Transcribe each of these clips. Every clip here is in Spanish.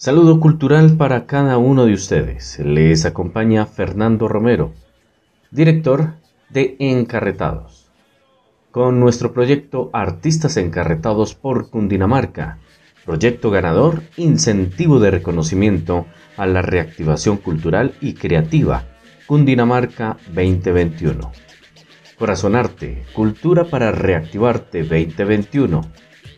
Saludo cultural para cada uno de ustedes. Les acompaña Fernando Romero, director de Encarretados, con nuestro proyecto Artistas Encarretados por Cundinamarca, proyecto ganador, incentivo de reconocimiento a la reactivación cultural y creativa, Cundinamarca 2021. Corazonarte, Cultura para Reactivarte 2021,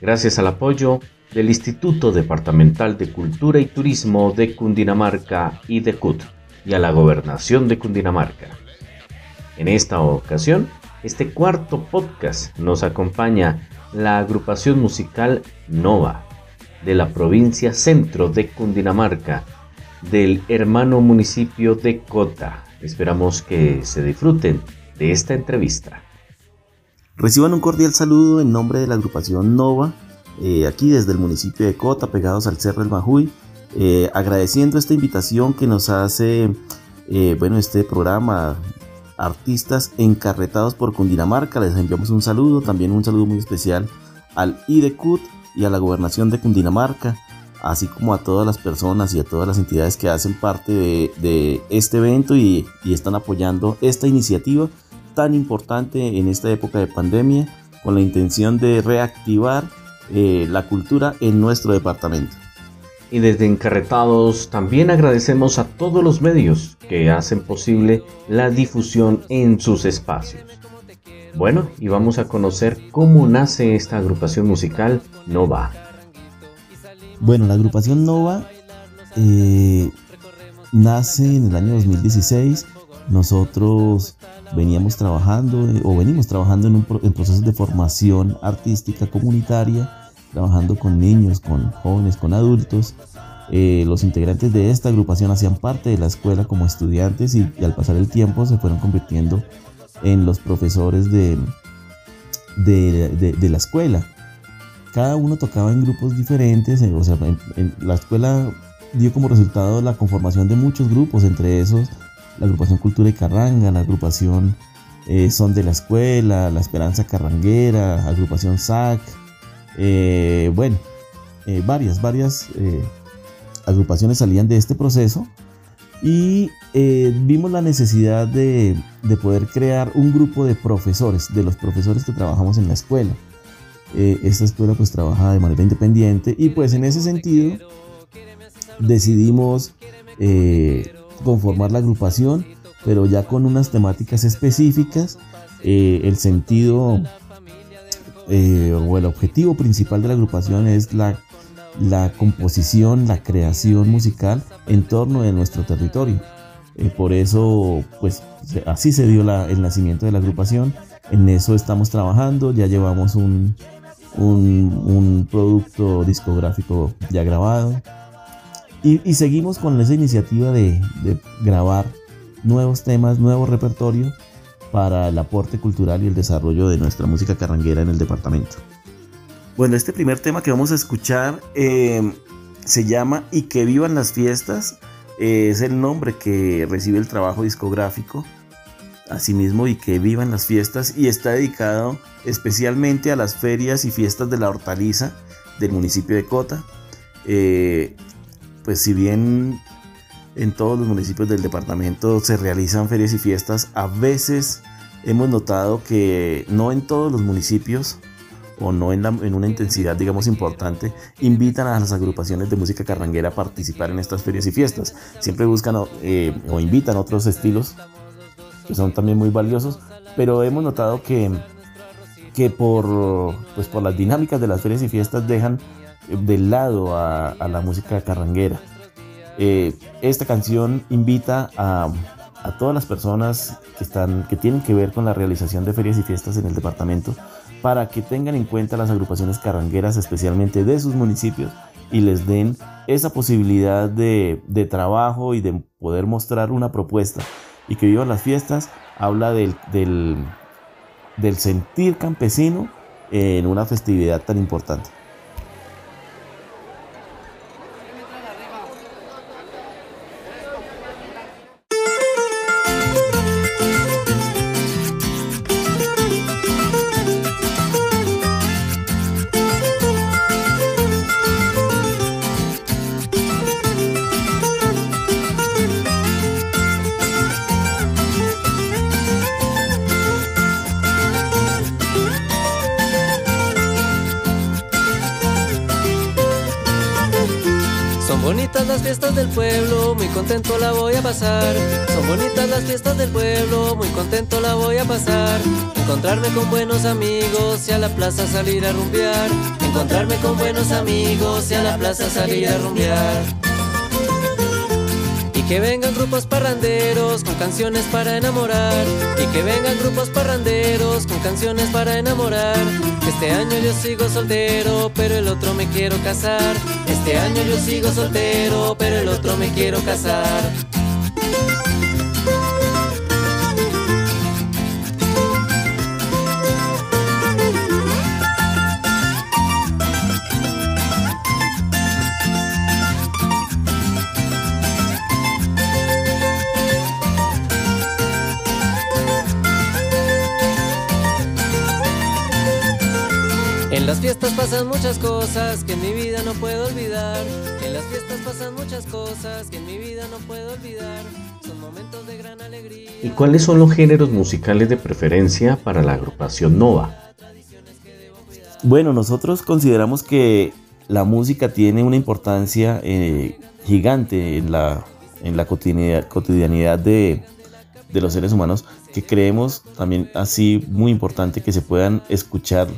gracias al apoyo del Instituto Departamental de Cultura y Turismo de Cundinamarca y de CUT y a la Gobernación de Cundinamarca. En esta ocasión, este cuarto podcast nos acompaña la agrupación musical Nova de la provincia centro de Cundinamarca del hermano municipio de Cota. Esperamos que se disfruten de esta entrevista. Reciban un cordial saludo en nombre de la agrupación Nova eh, aquí desde el municipio de Cota, pegados al Cerro del Majuy, eh, agradeciendo esta invitación que nos hace, eh, bueno, este programa, artistas encarretados por Cundinamarca, les enviamos un saludo, también un saludo muy especial al IDECUT y a la gobernación de Cundinamarca, así como a todas las personas y a todas las entidades que hacen parte de, este evento y, y están apoyando esta iniciativa tan importante en esta época de pandemia con la intención de reactivar eh, la cultura en nuestro departamento. Y desde Encarretados también agradecemos a todos los medios que hacen posible la difusión en sus espacios. Bueno, y vamos a conocer cómo nace esta agrupación musical Nova. Bueno, la agrupación Nova eh, nace en el año 2016. Nosotros veníamos trabajando eh, o venimos trabajando en, un, en procesos de formación artística comunitaria trabajando con niños, con jóvenes, con adultos. Eh, los integrantes de esta agrupación hacían parte de la escuela como estudiantes y, al pasar el tiempo se fueron convirtiendo en los profesores de, de, la escuela. Cada uno tocaba en grupos diferentes, eh, o sea, en, la escuela dio como resultado la conformación de muchos grupos, entre esos la agrupación Cultura y Carranga, la agrupación eh, Son de la Escuela, la Esperanza Carranguera, agrupación SAC, eh, bueno, eh, varias, varias eh, agrupaciones salían de este proceso y vimos la necesidad de, poder crear un grupo de profesores, de los profesores que trabajamos en la escuela. esta escuela pues trabaja de manera independiente y pues en ese sentido decidimos conformar la agrupación, pero ya con unas temáticas específicas. el sentido eh, o el objetivo principal de la agrupación es la, la composición, la creación musical en torno de nuestro territorio. Eh, por eso, pues así se dio el nacimiento de la agrupación. En eso estamos trabajando, ya llevamos un, un, producto discográfico ya grabado. Y, seguimos con esa iniciativa de, de grabar nuevos temas, nuevo repertorio para el aporte cultural y el desarrollo de nuestra música carranguera en el departamento. Bueno, este primer tema que vamos a escuchar eh, se llama Y que vivan las fiestas. Eh, es el nombre que recibe el trabajo discográfico. Asimismo, y que vivan las fiestas. Y está dedicado especialmente a las ferias y fiestas de la hortaliza del municipio de Cota. Eh, pues si bien en todos los municipios del departamento se realizan ferias y fiestas. A veces hemos notado que no en todos los municipios o no en, una intensidad, digamos, importante, invitan a las agrupaciones de música carranguera a participar en estas ferias y fiestas. Siempre buscan eh, o invitan otros estilos que son también muy valiosos, pero hemos notado que, que por, pues por las dinámicas de las ferias y fiestas dejan de lado a la música carranguera. Eh, esta canción invita a, todas las personas que, están, que tienen que ver con la realización de ferias y fiestas en el departamento para que tengan en cuenta las agrupaciones carrangueras, especialmente de sus municipios, y les den esa posibilidad de, trabajo y de poder mostrar una propuesta. Y que vivan las fiestas habla del, del sentir campesino en una festividad tan importante. Las fiestas del pueblo, muy contento la voy a pasar. Son bonitas las fiestas del pueblo, muy contento la voy a pasar. Encontrarme con buenos amigos y a la plaza salir a rumbear. Encontrarme con buenos amigos y a la plaza salir a rumbear. Que vengan grupos parranderos con canciones para enamorar. Y que vengan grupos parranderos con canciones para enamorar. Este año yo sigo soltero, pero el otro me quiero casar. Este año yo sigo soltero, pero el otro me quiero casar. Las fiestas pasan muchas cosas que en mi vida no puedo olvidar. En las fiestas pasan muchas cosas que en mi vida no puedo olvidar. Son momentos de gran alegría. ¿Y cuáles son los géneros musicales de preferencia para la agrupación Nova? Bueno, nosotros consideramos que la música tiene una importancia eh, gigante en la, en la cotidianidad, cotidianidad de, de los seres humanos que creemos también así muy importante que se puedan escuchar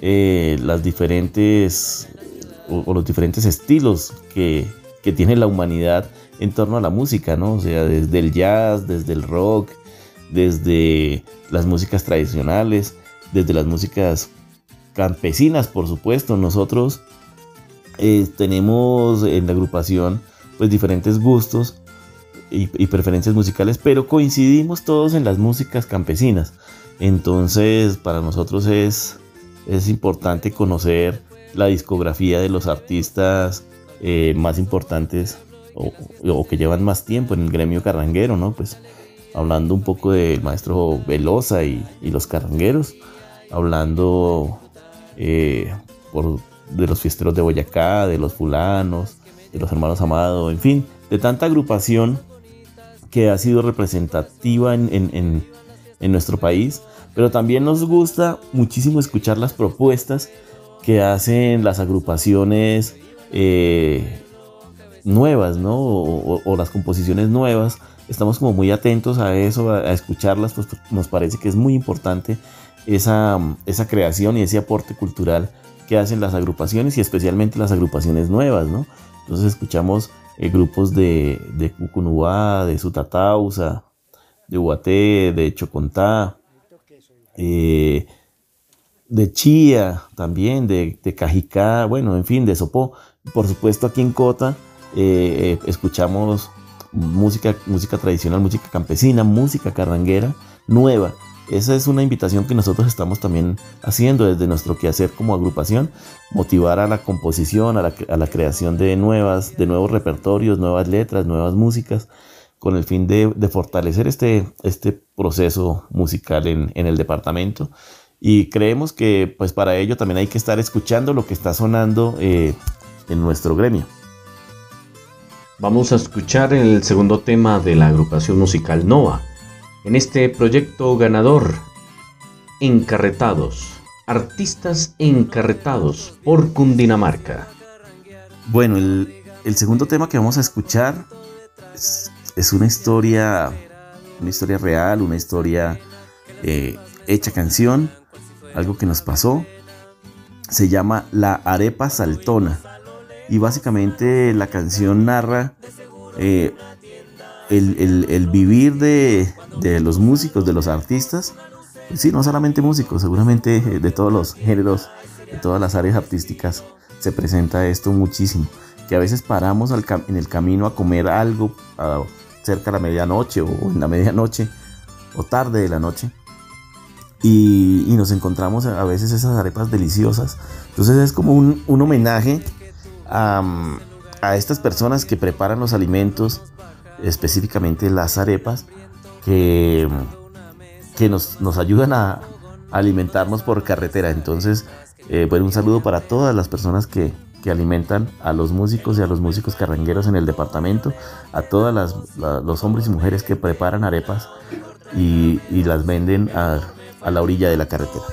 eh, las diferentes o, los diferentes estilos que, que, tiene la humanidad en torno a la música, ¿no? O sea, desde el jazz, desde el rock, desde las músicas tradicionales, desde las músicas campesinas, por supuesto. Nosotros eh, tenemos en la agrupación pues diferentes gustos y, y, preferencias musicales, pero coincidimos todos en las músicas campesinas. Entonces, para nosotros es es importante conocer la discografía de los artistas eh, más importantes o, que llevan más tiempo en el gremio carranguero, ¿no? Pues hablando un poco del maestro Velosa y, los carrangueros, hablando eh, de los fiesteros de Boyacá, de los fulanos, de los hermanos Amado, en fin, de tanta agrupación que ha sido representativa en nuestro país pero también nos gusta muchísimo escuchar las propuestas que hacen las agrupaciones eh, nuevas, ¿no? O, las composiciones nuevas. Estamos como muy atentos a eso, a, escucharlas, pues nos parece que es muy importante esa, esa creación y ese aporte cultural que hacen las agrupaciones y especialmente las agrupaciones nuevas, ¿no? Entonces escuchamos eh, grupos de, de Cucunubá, de Sutatausa, de Huaté, de Chocontá, eh, de Chía también, de, de, Cajicá, bueno, en fin, de Sopó. Por supuesto, aquí en Cota eh, eh, escuchamos música, música tradicional, música campesina, música carranguera nueva. Esa es una invitación que nosotros estamos también haciendo desde nuestro quehacer como agrupación, motivar a la composición, a la, creación de nuevas, de nuevos repertorios, nuevas letras, nuevas músicas con el fin de, fortalecer este, este proceso musical en, el departamento. Y creemos que pues para ello también hay que estar escuchando lo que está sonando eh, en nuestro gremio. Vamos a escuchar el segundo tema de la agrupación musical Nova. En este proyecto ganador, Encarretados, artistas encarretados por Cundinamarca. Bueno, el, el segundo tema que vamos a escuchar es es una historia, una historia real, una historia eh, hecha canción, algo que nos pasó. Se llama La Arepa Saltona. Y básicamente la canción narra eh, el, vivir de, los músicos, de los artistas. Sí, no solamente músicos, seguramente de todos los géneros, de todas las áreas artísticas se presenta esto muchísimo. Que a veces paramos en el camino a comer algo, a cerca de la medianoche o en la medianoche o tarde de la noche. Y, nos encontramos a veces esas arepas deliciosas. Entonces es como un, homenaje a, estas personas que preparan los alimentos, específicamente las arepas, que, que nos, nos ayudan a, alimentarnos por carretera. Entonces, eh, bueno, un saludo para todas las personas que, que alimentan a los músicos y a los músicos carrangueros en el departamento, a todos los hombres y mujeres que preparan arepas y, las venden a, a, la orilla de la carretera.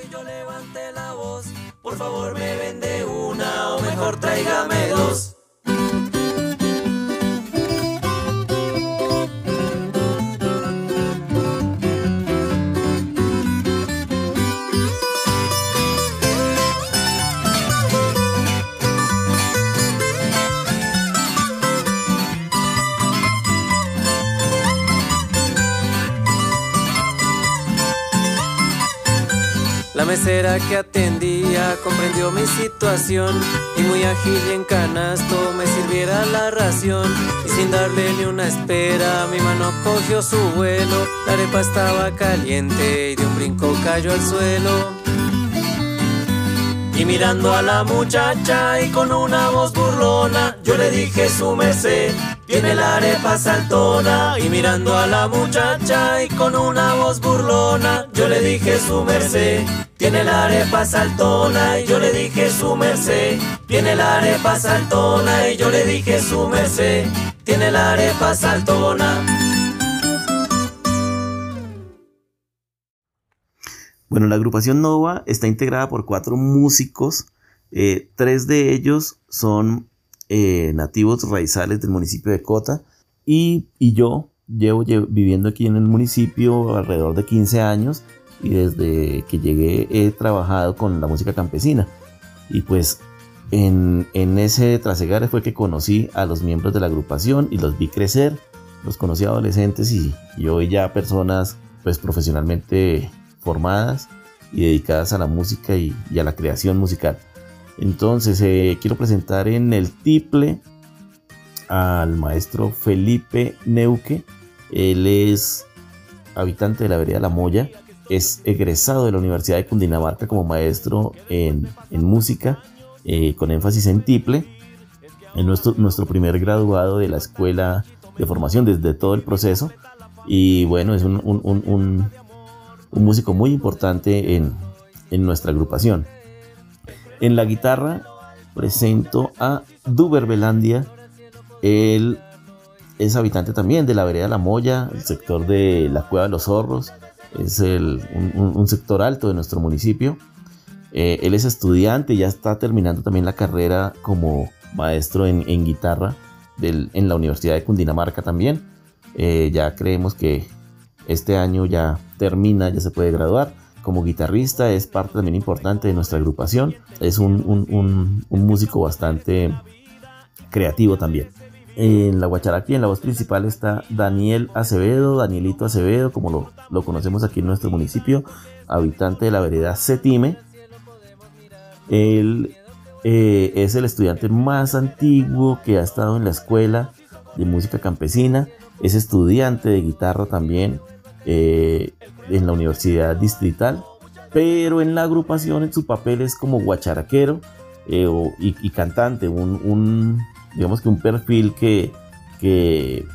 La mesera que atendía comprendió mi situación y muy ágil y en canasto me sirviera la ración. Y sin darle ni una espera, mi mano cogió su vuelo. La arepa estaba caliente y de un brinco cayó al suelo. Y mirando a la muchacha y con una voz burlona, yo le dije su merced, tiene la arepa saltona. Y mirando a la muchacha y con una voz burlona, yo le dije su merced, tiene la arepa saltona. Y yo le dije su merced, tiene la arepa saltona. Y yo le dije su merced, tiene la arepa saltona. Bueno, la agrupación Nova está integrada por cuatro músicos. Eh, tres de ellos son eh, nativos raizales del municipio de Cota. Y, yo llevo, viviendo aquí en el municipio alrededor de 15 años y desde que llegué he trabajado con la música campesina. Y pues en, ese trasegar fue que conocí a los miembros de la agrupación y los vi crecer, los conocí adolescentes y, y hoy ya personas pues profesionalmente formadas y dedicadas a la música y a la creación musical. Entonces, eh, quiero presentar en el tiple al maestro Felipe Neuque. Él es habitante de la vereda La Moya, es egresado de la Universidad de Cundinamarca como maestro en, música, eh, con énfasis en tiple. Es nuestro, nuestro primer graduado de la escuela de formación desde todo el proceso. Y bueno, es un, músico muy importante en, en nuestra agrupación. En la guitarra presento a Duber Belandia. Él es habitante también de la vereda La Moya, el sector de la Cueva de los Zorros. Es un, sector alto de nuestro municipio. Eh, él es estudiante, ya está terminando también la carrera como maestro en, guitarra en la Universidad de Cundinamarca también. Eh, ya creemos que este año ya termina, ya se puede graduar como guitarrista, es parte también importante de nuestra agrupación. Es un, músico bastante creativo también. En la guacharaquí, en la voz principal, está Daniel Acevedo, Danielito Acevedo, como lo, lo conocemos aquí en nuestro municipio, habitante de la vereda Setime. Él eh, es el estudiante más antiguo que ha estado en la escuela de música campesina. Es estudiante de guitarra también. Eh, en la Universidad Distrital, pero en la agrupación en su papel es como guacharaquero eh, y, cantante, un, digamos que un perfil que, que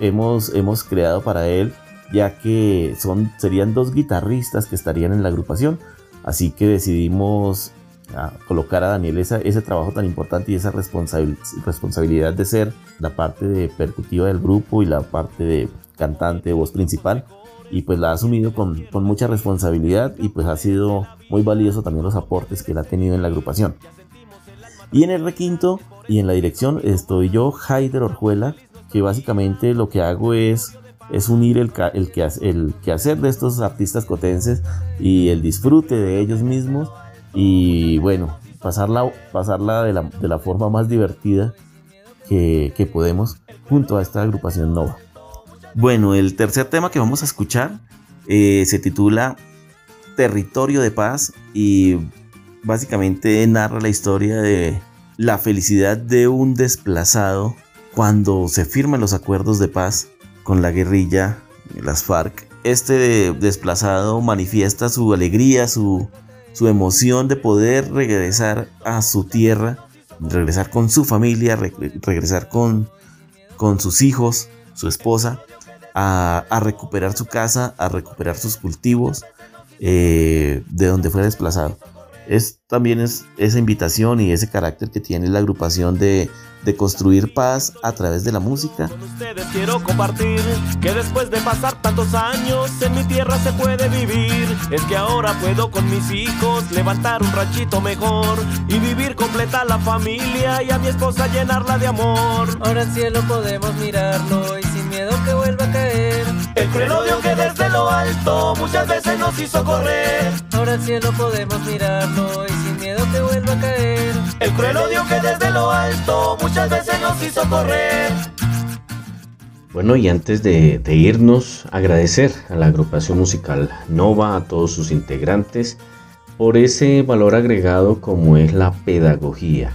hemos, hemos creado para él, ya que son, serían dos guitarristas que estarían en la agrupación, así que decidimos ah, colocar a Daniel ese trabajo tan importante y esa responsabilidad de ser la parte de percutiva del grupo y la parte de cantante, voz principal y pues la ha asumido con, mucha responsabilidad y pues ha sido muy valioso también los aportes que él ha tenido en la agrupación. Y en el requinto y en la dirección estoy yo, Haider Orjuela, que básicamente lo que hago es, es unir el, el, que, el quehacer de estos artistas cotenses y el disfrute de ellos mismos y bueno, pasarla, pasarla de, la, forma más divertida que, que podemos junto a esta agrupación Nova. Bueno, el tercer tema que vamos a escuchar eh, se titula Territorio de Paz y básicamente narra la historia de la felicidad de un desplazado cuando se firman los acuerdos de paz con la guerrilla, las FARC. Este desplazado manifiesta su alegría, su, emoción de poder regresar a su tierra, regresar con su familia, regresar con, con sus hijos, su esposa a, recuperar su casa, a recuperar sus cultivos eh, de donde fue desplazado. Es, también es esa invitación y ese carácter que tiene la agrupación de, de construir paz a través de la música. Con ustedes quiero compartir que después de pasar tantos años en mi tierra se puede vivir. Es que ahora puedo con mis hijos levantar un ranchito mejor y vivir completa la familia y a mi esposa llenarla de amor. Ahora el cielo podemos mirarlo y miedo que vuelva a caer. El cruel odio que desde lo alto muchas veces nos hizo correr. Ahora el cielo podemos mirarlo y sin miedo que vuelva a caer. El cruel odio que desde lo alto muchas veces nos hizo correr. Bueno, y antes de, irnos, agradecer a la agrupación musical Nova, a todos sus integrantes, por ese valor agregado como es la pedagogía.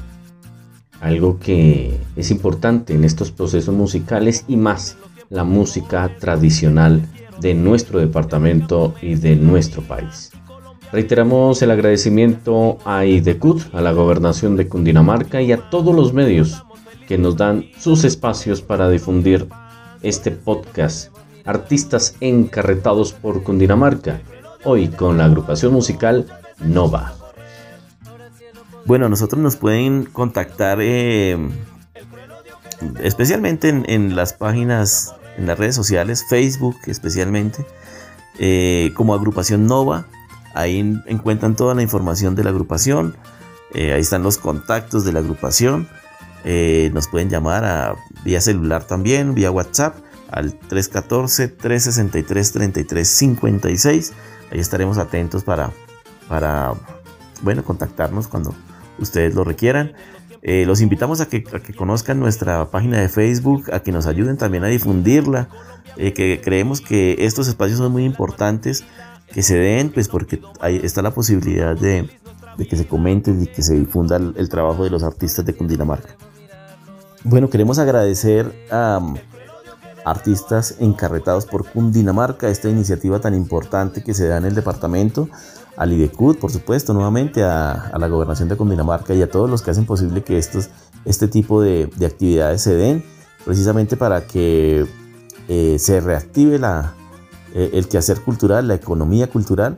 Algo que es importante en estos procesos musicales y más la música tradicional de nuestro departamento y de nuestro país. Reiteramos el agradecimiento a IDECUT, a la gobernación de Cundinamarca y a todos los medios que nos dan sus espacios para difundir este podcast Artistas encarretados por Cundinamarca, hoy con la agrupación musical Nova. Bueno, nosotros nos pueden contactar eh, especialmente en, las páginas, en las redes sociales, Facebook especialmente, eh, como agrupación Nova. Ahí encuentran toda la información de la agrupación. Eh, ahí están los contactos de la agrupación. nos pueden llamar a vía celular también, vía WhatsApp al 314-363-3356. Ahí estaremos atentos para, para bueno, contactarnos cuando ustedes lo requieran. Eh, los invitamos a que, que, conozcan nuestra página de Facebook, a que nos ayuden también a difundirla, eh, que creemos que estos espacios son muy importantes, que se den, pues porque ahí está la posibilidad de, que se comente y que se difunda el, trabajo de los artistas de Cundinamarca. Bueno, queremos agradecer a artistas encarretados por Cundinamarca, esta iniciativa tan importante que se da en el departamento, al IDECUD, por supuesto, nuevamente a, la gobernación de Cundinamarca y a todos los que hacen posible que estos, este tipo de, actividades se den, precisamente para que eh, se reactive la, eh, el quehacer cultural, la economía cultural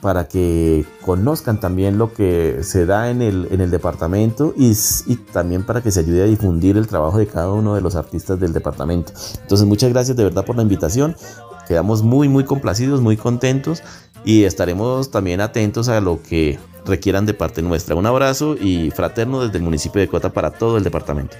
para que conozcan también lo que se da en el, en el departamento y, y, también para que se ayude a difundir el trabajo de cada uno de los artistas del departamento. Entonces muchas gracias de verdad por la invitación. Quedamos muy muy complacidos, muy contentos y estaremos también atentos a lo que requieran de parte nuestra. Un abrazo y fraterno desde el municipio de Cota para todo el departamento.